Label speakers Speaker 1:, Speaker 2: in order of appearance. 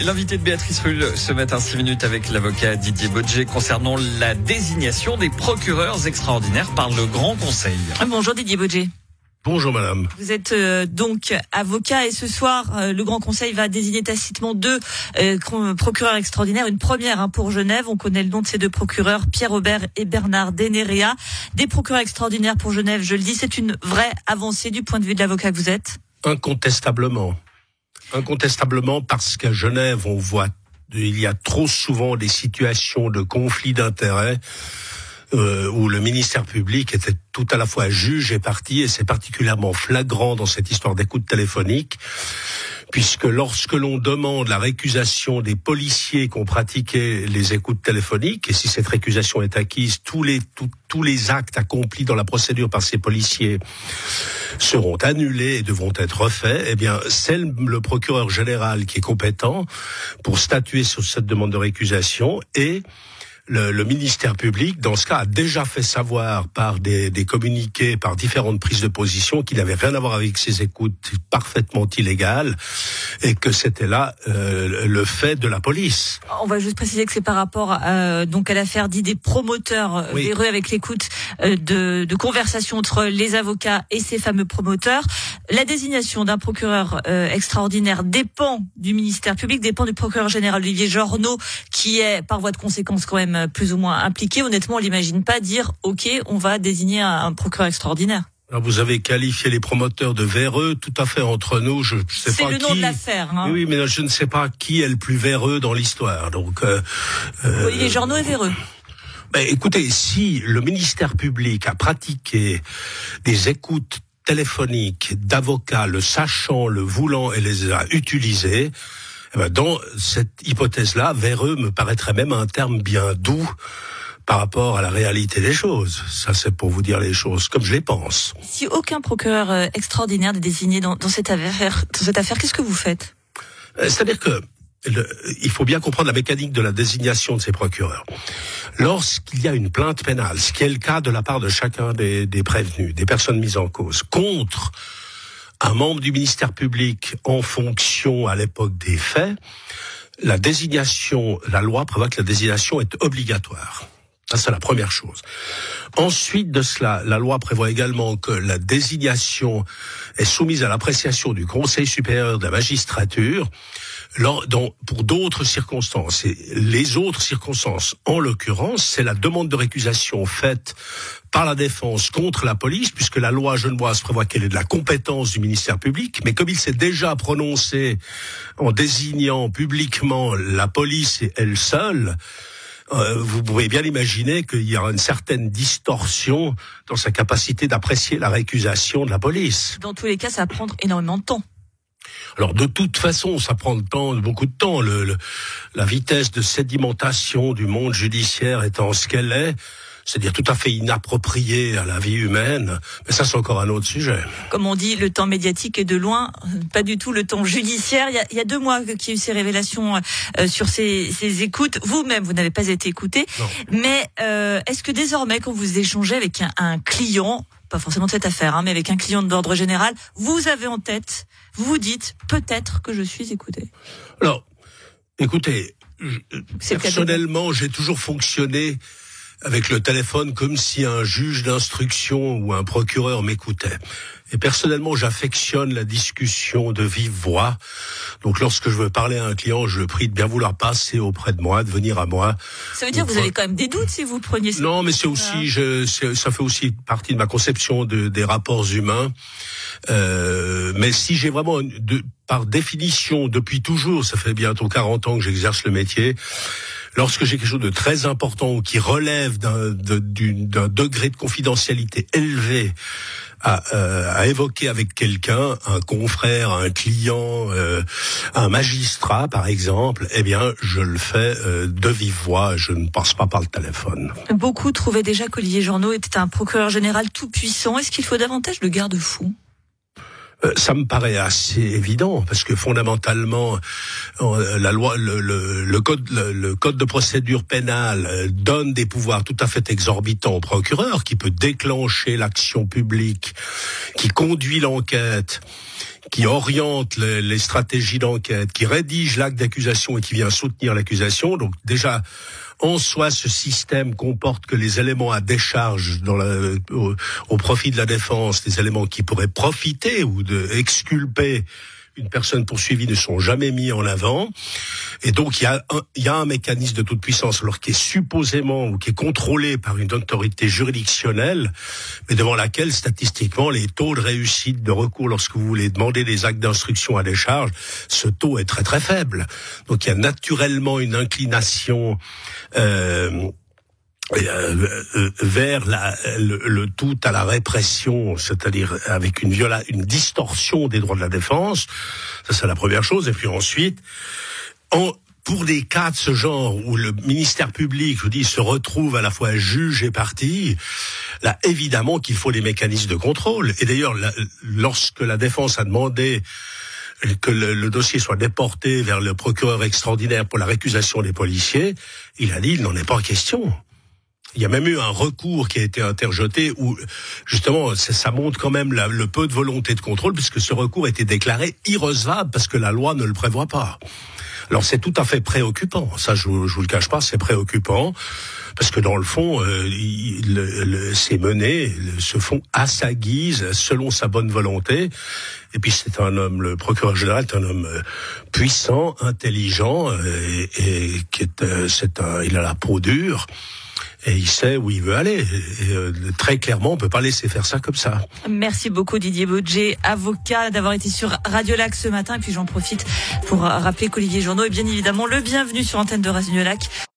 Speaker 1: L'invité de Béatrice Rulle ce matin 6 minutes avec l'avocat Didier Bodger concernant la désignation des procureurs extraordinaires par le Grand Conseil.
Speaker 2: Bonjour Didier Bodger.
Speaker 3: Bonjour madame.
Speaker 2: Vous êtes euh, donc avocat et ce soir, euh, le Grand Conseil va désigner tacitement deux euh, procureurs extraordinaires. Une première hein, pour Genève. On connaît le nom de ces deux procureurs, Pierre Aubert et Bernard Deneria. Des procureurs extraordinaires pour Genève, je le dis, c'est une vraie avancée du point de vue de l'avocat que vous êtes
Speaker 3: Incontestablement. Incontestablement parce qu'à Genève, on voit, il y a trop souvent des situations de conflit d'intérêts euh, où le ministère public était tout à la fois juge et parti, et c'est particulièrement flagrant dans cette histoire d'écoute téléphonique, puisque lorsque l'on demande la récusation des policiers qui ont pratiqué les écoutes téléphoniques, et si cette récusation est acquise, tous les, tous les actes accomplis dans la procédure par ces policiers seront annulés et devront être refaits, eh bien, c'est le procureur général qui est compétent pour statuer sur cette demande de récusation et le, le, ministère public, dans ce cas, a déjà fait savoir par des, des communiqués, par différentes prises de position, qu'il n'avait rien à voir avec ces écoutes parfaitement illégales et que c'était là euh, le fait de la police.
Speaker 2: On va juste préciser que c'est par rapport euh, donc à l'affaire dit des promoteurs euh, oui. véreux avec l'écoute euh, de, de conversations entre les avocats et ces fameux promoteurs. La désignation d'un procureur extraordinaire dépend du ministère public, dépend du procureur général Olivier Jornaud, qui est par voie de conséquence quand même plus ou moins impliqué. Honnêtement, on l'imagine pas dire OK, on va désigner un, procureur extraordinaire.
Speaker 3: Alors vous avez qualifié les promoteurs de véreux, tout à fait entre nous. Je, je sais pas
Speaker 2: qui. Le nom de l'affaire. Hein.
Speaker 3: Oui, mais je ne sais pas qui est le plus véreux dans l'histoire. Donc, euh,
Speaker 2: euh, Olivier Journaux est véreux.
Speaker 3: Ben, écoutez, si le ministère public a pratiqué des écoutes téléphoniques d'avocats, le sachant, le voulant et les a utilisés, ben, dans cette hypothèse-là, véreux me paraîtrait même un terme bien doux par rapport à la réalité des choses. Ça, c'est pour vous dire les choses comme je les pense.
Speaker 2: Si aucun procureur euh, extraordinaire n'est désigné dans, dans, cette affaire, dans cette affaire, qu'est-ce que vous faites?
Speaker 3: Euh, C'est-à-dire que le, il faut bien comprendre la mécanique de la désignation de ces procureurs. Lorsqu'il y a une plainte pénale, ce qui est le cas de la part de chacun des, des prévenus, des personnes mises en cause, contre un membre du ministère public en fonction à l'époque des faits, la désignation, la loi prévoit que la désignation est obligatoire. Ça, c'est la première chose. Ensuite de cela, la loi prévoit également que la désignation est soumise à l'appréciation du Conseil supérieur de la magistrature dans, pour d'autres circonstances. Et les autres circonstances, en l'occurrence, c'est la demande de récusation faite par la défense contre la police, puisque la loi genevoise prévoit qu'elle est de la compétence du ministère public, mais comme il s'est déjà prononcé en désignant publiquement la police et elle seule, euh, vous pouvez bien imaginer qu'il y aura une certaine distorsion dans sa capacité d'apprécier la récusation de la police.
Speaker 2: Dans tous les cas, ça va prendre énormément de temps.
Speaker 3: Alors de toute façon, ça prend le temps, beaucoup de temps. La vitesse de sédimentation du monde judiciaire étant ce qu'elle est, c'est-à-dire tout à fait inapproprié à la vie humaine. Mais ça, c'est encore un autre sujet.
Speaker 2: Comme on dit, le temps médiatique est de loin, pas du tout le temps judiciaire. Il y a, il y a deux mois qu'il y a eu ces révélations euh, sur ces, ces écoutes. Vous-même, vous n'avez pas été écouté.
Speaker 3: Non.
Speaker 2: Mais euh, est-ce que désormais, quand vous échangez avec un, un client, pas forcément de cette affaire, hein, mais avec un client d'ordre général, vous avez en tête, vous vous dites, peut-être que je suis écouté?
Speaker 3: Alors, écoutez, personnellement, j'ai toujours fonctionné avec le téléphone comme si un juge d'instruction ou un procureur m'écoutait. Et personnellement, j'affectionne la discussion de vive voix. Donc, lorsque je veux parler à un client, je le prie de bien vouloir passer auprès de moi, de venir à moi.
Speaker 2: Ça veut dire que vous avez quand même des doutes si vous preniez ça
Speaker 3: Non, mais c'est aussi, je, ça fait aussi partie de ma conception de, des rapports humains. Euh, mais si j'ai vraiment, de, par définition, depuis toujours, ça fait bientôt 40 ans que j'exerce le métier, lorsque j'ai quelque chose de très important ou qui relève d'un degré de confidentialité élevé à, euh, à évoquer avec quelqu'un, un confrère, un client, euh, un magistrat par exemple, eh bien je le fais euh, de vive voix, je ne passe pas par le téléphone.
Speaker 2: Beaucoup trouvaient déjà qu'Olivier Journeau était un procureur général tout puissant. Est-ce qu'il faut davantage de garde-fous?
Speaker 3: Ça me paraît assez évident parce que fondamentalement euh, la loi le code le, le, code de procédure pénale euh, donne des pouvoirs tout à fait exorbitants au procureur qui peut déclencher l'action publique qui conduit l'enquête qui oriente les, stratégies d'enquête, qui rédige l'acte d'accusation et qui vient soutenir l'accusation. Donc déjà, en soi, ce système comporte que les éléments à décharge dans la, au, profit de la défense, les éléments qui pourraient profiter ou de exculper une personne poursuivie ne sont jamais mis en avant. Et donc, il y a un, il y a un mécanisme de toute puissance, alors qui est supposément ou qui est contrôlé par une autorité juridictionnelle, mais devant laquelle, statistiquement, les taux de réussite de recours lorsque vous voulez demander des actes d'instruction à décharge, ce taux est très très faible. Donc, il y a naturellement une inclination euh, vers la, le, tout à la répression, c'est-à-dire avec une viola, une distorsion des droits de la défense. Ça, c'est la première chose. Et puis ensuite, en, pour des cas de ce genre où le ministère public, je vous dis, se retrouve à la fois juge et partie, là, évidemment qu'il faut des mécanismes de contrôle. Et d'ailleurs, lorsque la défense a demandé que le, le, dossier soit déporté vers le procureur extraordinaire pour la récusation des policiers, il a dit il n'en est pas question. Il y a même eu un recours qui a été interjeté où justement ça, montre quand même le peu de volonté de contrôle puisque ce recours a été déclaré irrecevable parce que la loi ne le prévoit pas. Alors c'est tout à fait préoccupant. Ça, je, je vous le cache pas, c'est préoccupant parce que dans le fond, euh, ces menées se font à sa guise, selon sa bonne volonté. Et puis c'est un homme, le procureur général est un homme euh, puissant, intelligent, euh, et, qui est, euh, c'est un, il a la peau dure et il sait où il veut aller. Et, euh, très clairement, on peut pas laisser faire ça comme ça.
Speaker 2: Merci beaucoup Didier Bodger, avocat, d'avoir été sur Radio Lac ce matin. Et puis j'en profite pour rappeler qu'Olivier Journaux est bien évidemment le bienvenu sur antenne de Radio Lac.